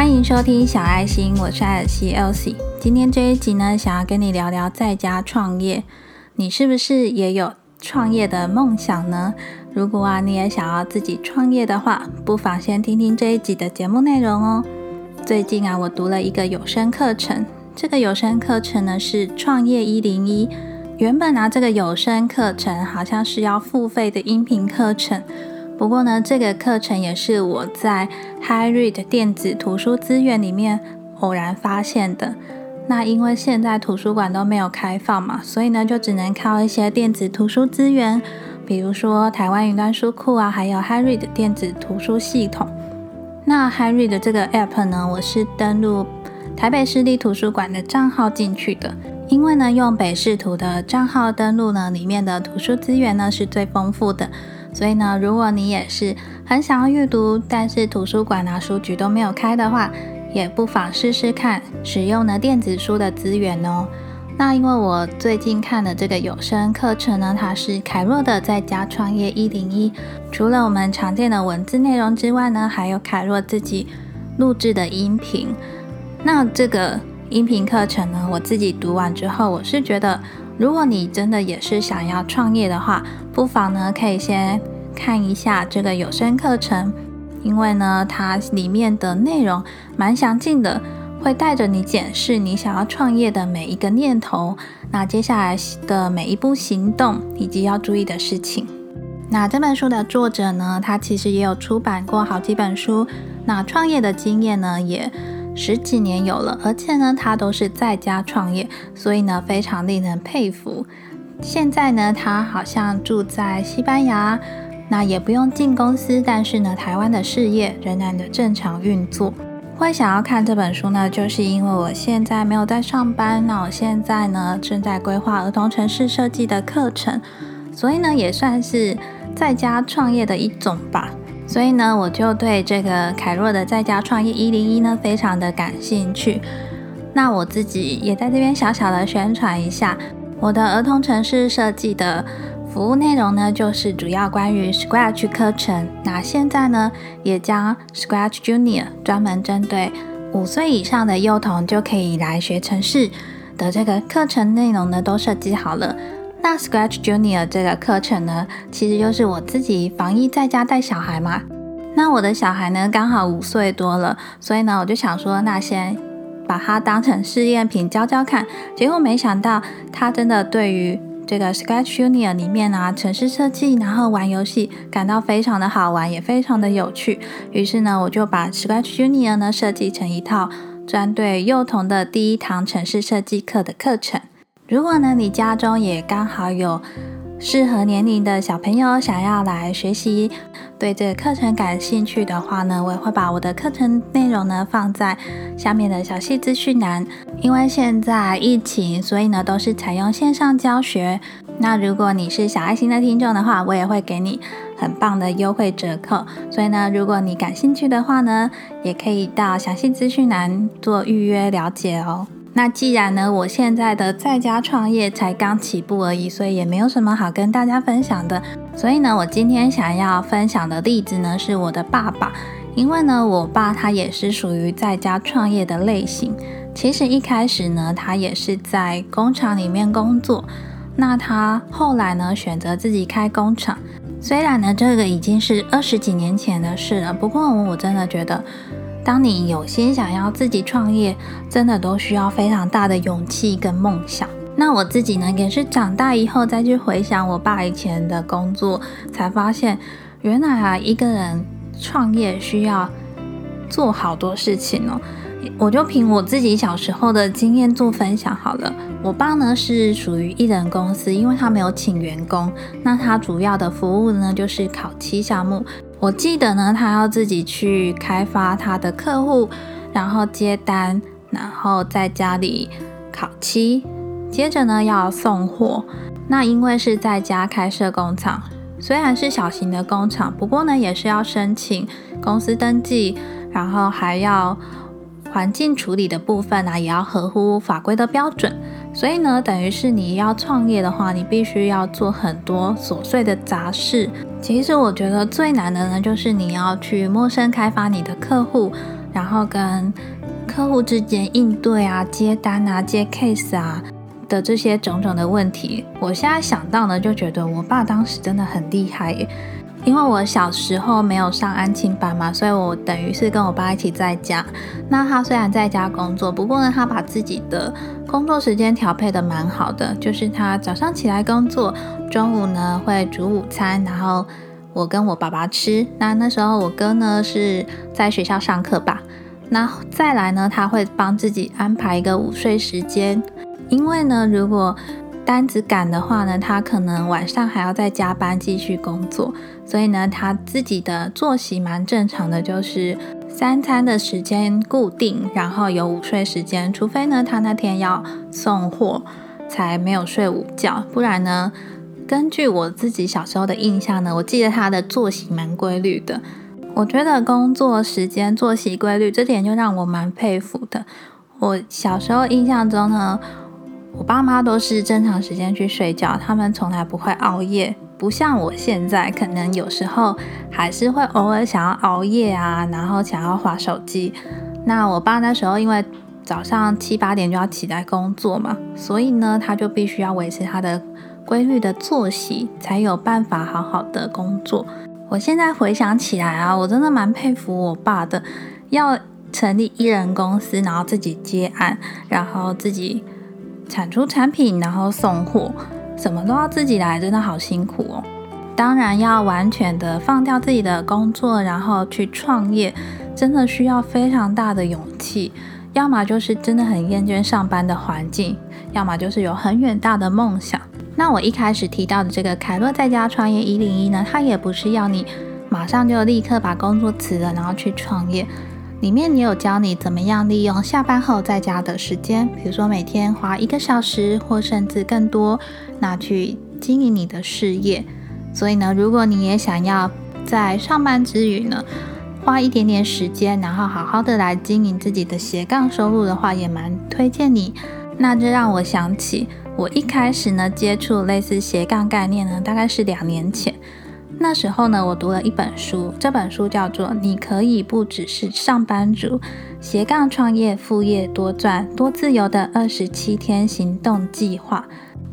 欢迎收听小爱心，我是艾尔西 Elsie。今天这一集呢，想要跟你聊聊在家创业，你是不是也有创业的梦想呢？如果啊，你也想要自己创业的话，不妨先听听这一集的节目内容哦。最近啊，我读了一个有声课程，这个有声课程呢是创业一零一。原本呢，这个有声课程好像是要付费的音频课程。不过呢，这个课程也是我在 HiRead 电子图书资源里面偶然发现的。那因为现在图书馆都没有开放嘛，所以呢，就只能靠一些电子图书资源，比如说台湾云端书库啊，还有 HiRead 电子图书系统。那 HiRead 这个 App 呢，我是登录台北市立图书馆的账号进去的。因为呢，用北视图的账号登录呢，里面的图书资源呢是最丰富的。所以呢，如果你也是很想要阅读，但是图书馆啊、书局都没有开的话，也不妨试试看使用呢电子书的资源哦。那因为我最近看的这个有声课程呢，它是凯若的在家创业一零一，除了我们常见的文字内容之外呢，还有凯若自己录制的音频。那这个音频课程呢，我自己读完之后，我是觉得。如果你真的也是想要创业的话，不妨呢可以先看一下这个有声课程，因为呢它里面的内容蛮详尽的，会带着你检视你想要创业的每一个念头，那接下来的每一步行动以及要注意的事情。那这本书的作者呢，他其实也有出版过好几本书，那创业的经验呢也。十几年有了，而且呢，他都是在家创业，所以呢，非常令人佩服。现在呢，他好像住在西班牙，那也不用进公司，但是呢，台湾的事业仍然的正常运作。会想要看这本书呢，就是因为我现在没有在上班，那我现在呢，正在规划儿童城市设计的课程，所以呢，也算是在家创业的一种吧。所以呢，我就对这个凯若的在家创业一零一呢非常的感兴趣。那我自己也在这边小小的宣传一下，我的儿童城市设计的服务内容呢，就是主要关于 Scratch 课程。那现在呢，也将 Scratch Junior 专门针对五岁以上的幼童就可以来学城市的这个课程内容呢，都设计好了。那 Scratch Junior 这个课程呢，其实就是我自己防疫在家带小孩嘛。那我的小孩呢，刚好五岁多了，所以呢，我就想说，那先把它当成试验品教教看。结果没想到，他真的对于这个 Scratch Junior 里面啊，城市设计，然后玩游戏，感到非常的好玩，也非常的有趣。于是呢，我就把 Scratch Junior 呢设计成一套专对幼童的第一堂城市设计课的课程。如果呢，你家中也刚好有适合年龄的小朋友想要来学习，对这个课程感兴趣的话呢，我也会把我的课程内容呢放在下面的小细资讯栏。因为现在疫情，所以呢都是采用线上教学。那如果你是小爱心的听众的话，我也会给你很棒的优惠折扣。所以呢，如果你感兴趣的话呢，也可以到详细资讯栏做预约了解哦。那既然呢，我现在的在家创业才刚起步而已，所以也没有什么好跟大家分享的。所以呢，我今天想要分享的例子呢，是我的爸爸。因为呢，我爸他也是属于在家创业的类型。其实一开始呢，他也是在工厂里面工作。那他后来呢，选择自己开工厂。虽然呢，这个已经是二十几年前的事了，不过我真的觉得。当你有心想要自己创业，真的都需要非常大的勇气跟梦想。那我自己呢，也是长大以后再去回想我爸以前的工作，才发现原来啊，一个人创业需要做好多事情哦。我就凭我自己小时候的经验做分享好了。我爸呢是属于一人公司，因为他没有请员工，那他主要的服务呢就是烤漆项目。我记得呢，他要自己去开发他的客户，然后接单，然后在家里烤漆，接着呢要送货。那因为是在家开设工厂，虽然是小型的工厂，不过呢也是要申请公司登记，然后还要环境处理的部分呢也要合乎法规的标准。所以呢，等于是你要创业的话，你必须要做很多琐碎的杂事。其实我觉得最难的呢，就是你要去陌生开发你的客户，然后跟客户之间应对啊、接单啊、接 case 啊的这些种种的问题，我现在想到呢，就觉得我爸当时真的很厉害。因为我小时候没有上安亲班嘛，所以我等于是跟我爸一起在家。那他虽然在家工作，不过呢，他把自己的工作时间调配的蛮好的，就是他早上起来工作，中午呢会煮午餐，然后我跟我爸爸吃。那那时候我哥呢是在学校上课吧。那再来呢，他会帮自己安排一个午睡时间，因为呢，如果单子赶的话呢，他可能晚上还要再加班继续工作，所以呢，他自己的作息蛮正常的，就是三餐的时间固定，然后有午睡时间，除非呢他那天要送货才没有睡午觉，不然呢，根据我自己小时候的印象呢，我记得他的作息蛮规律的。我觉得工作时间作息规律这点就让我蛮佩服的。我小时候印象中呢。我爸妈都是正常时间去睡觉，他们从来不会熬夜，不像我现在，可能有时候还是会偶尔想要熬夜啊，然后想要划手机。那我爸那时候因为早上七八点就要起来工作嘛，所以呢，他就必须要维持他的规律的作息，才有办法好好的工作。我现在回想起来啊，我真的蛮佩服我爸的，要成立一人公司，然后自己接案，然后自己。产出产品，然后送货，什么都要自己来，真的好辛苦哦。当然，要完全的放掉自己的工作，然后去创业，真的需要非常大的勇气。要么就是真的很厌倦上班的环境，要么就是有很远大的梦想。那我一开始提到的这个凯乐在家创业一零一呢，它也不是要你马上就立刻把工作辞了，然后去创业。里面也有教你怎么样利用下班后在家的时间，比如说每天花一个小时或甚至更多，那去经营你的事业。所以呢，如果你也想要在上班之余呢，花一点点时间，然后好好的来经营自己的斜杠收入的话，也蛮推荐你。那这让我想起，我一开始呢接触类似斜杠概念呢，大概是两年前。那时候呢，我读了一本书，这本书叫做《你可以不只是上班族：斜杠创业、副业多赚、多自由的二十七天行动计划》。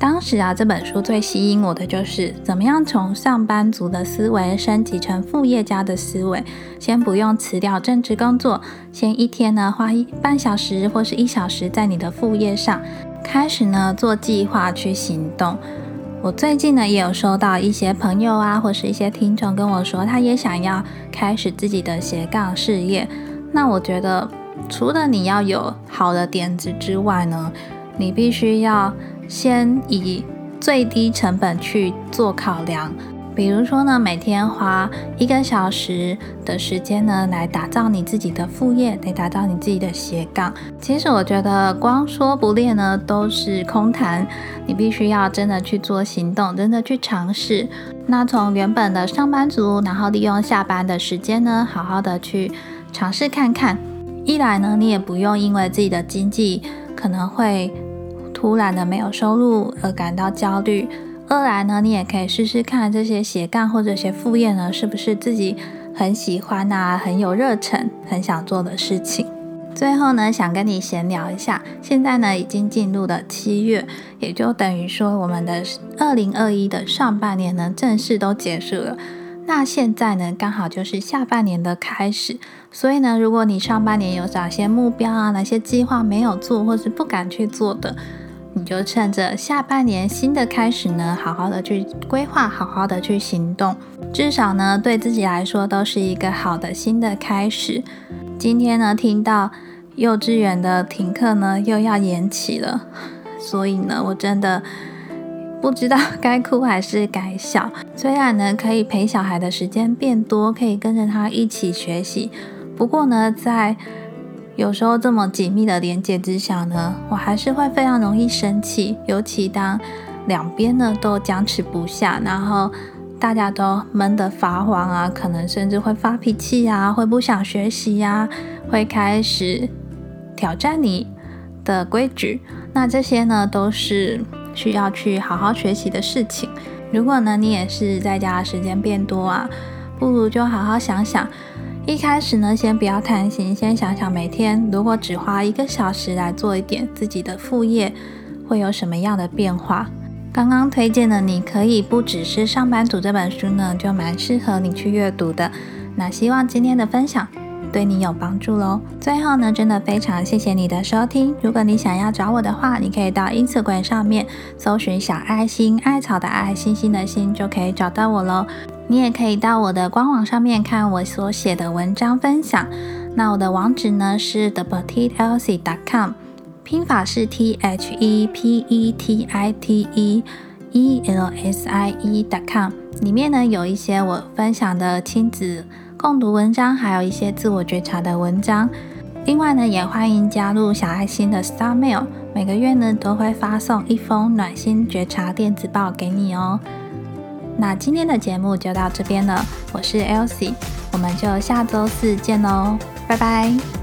当时啊，这本书最吸引我的就是怎么样从上班族的思维升级成副业家的思维。先不用辞掉正职工作，先一天呢花一半小时或是一小时在你的副业上，开始呢做计划去行动。我最近呢也有收到一些朋友啊，或是一些听众跟我说，他也想要开始自己的斜杠事业。那我觉得，除了你要有好的点子之外呢，你必须要先以最低成本去做考量。比如说呢，每天花一个小时的时间呢，来打造你自己的副业，来打造你自己的斜杠。其实我觉得光说不练呢，都是空谈。你必须要真的去做行动，真的去尝试。那从原本的上班族，然后利用下班的时间呢，好好的去尝试看看。一来呢，你也不用因为自己的经济可能会突然的没有收入而感到焦虑。二来呢，你也可以试试看这些斜杠或者些副业呢，是不是自己很喜欢啊，很有热忱，很想做的事情。最后呢，想跟你闲聊一下，现在呢已经进入了七月，也就等于说我们的二零二一的上半年呢正式都结束了。那现在呢，刚好就是下半年的开始，所以呢，如果你上半年有哪些目标啊，哪些计划没有做，或是不敢去做的，你就趁着下半年新的开始呢，好好的去规划，好好的去行动，至少呢，对自己来说都是一个好的新的开始。今天呢，听到幼稚园的停课呢又要延期了，所以呢，我真的不知道该哭还是该笑。虽然呢，可以陪小孩的时间变多，可以跟着他一起学习，不过呢，在有时候这么紧密的连接之下呢，我还是会非常容易生气，尤其当两边呢都僵持不下，然后大家都闷得发慌啊，可能甚至会发脾气啊，会不想学习呀，会开始挑战你的规矩。那这些呢都是需要去好好学习的事情。如果呢你也是在家的时间变多啊，不如就好好想想。一开始呢，先不要贪心，先想想每天如果只花一个小时来做一点自己的副业，会有什么样的变化？刚刚推荐的你可以不只是上班族这本书呢，就蛮适合你去阅读的。那希望今天的分享对你有帮助喽。最后呢，真的非常谢谢你的收听。如果你想要找我的话，你可以到音磁馆上面搜寻小爱心艾草的爱星星的心，就可以找到我喽。你也可以到我的官网上面看我所写的文章分享。那我的网址呢是 thepetitelsie.com，拼法是 T H E P E T I T E E L S I E.com。里面呢有一些我分享的亲子共读文章，还有一些自我觉察的文章。另外呢，也欢迎加入小爱心的 Star Mail，每个月呢都会发送一封暖心觉察电子报给你哦。那今天的节目就到这边了，我是 Elsie，我们就下周四见喽，拜拜。